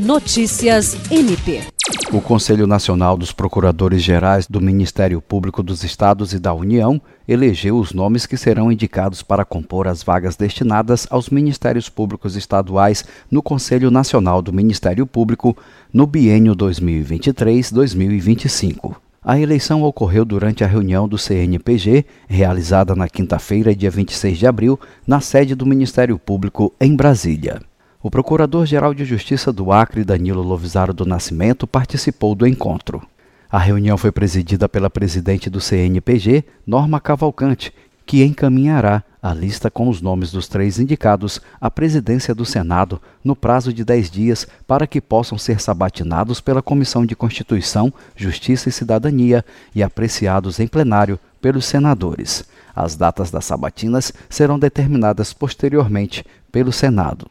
Notícias MP. O Conselho Nacional dos Procuradores Gerais do Ministério Público dos Estados e da União elegeu os nomes que serão indicados para compor as vagas destinadas aos Ministérios Públicos Estaduais no Conselho Nacional do Ministério Público no biênio 2023-2025. A eleição ocorreu durante a reunião do CNPG, realizada na quinta-feira, dia 26 de abril, na sede do Ministério Público em Brasília. O Procurador-Geral de Justiça do Acre, Danilo Lovisaro do Nascimento, participou do encontro. A reunião foi presidida pela presidente do CNPG, Norma Cavalcante, que encaminhará a lista com os nomes dos três indicados à presidência do Senado no prazo de dez dias para que possam ser sabatinados pela Comissão de Constituição, Justiça e Cidadania e apreciados em plenário pelos senadores. As datas das sabatinas serão determinadas posteriormente pelo Senado.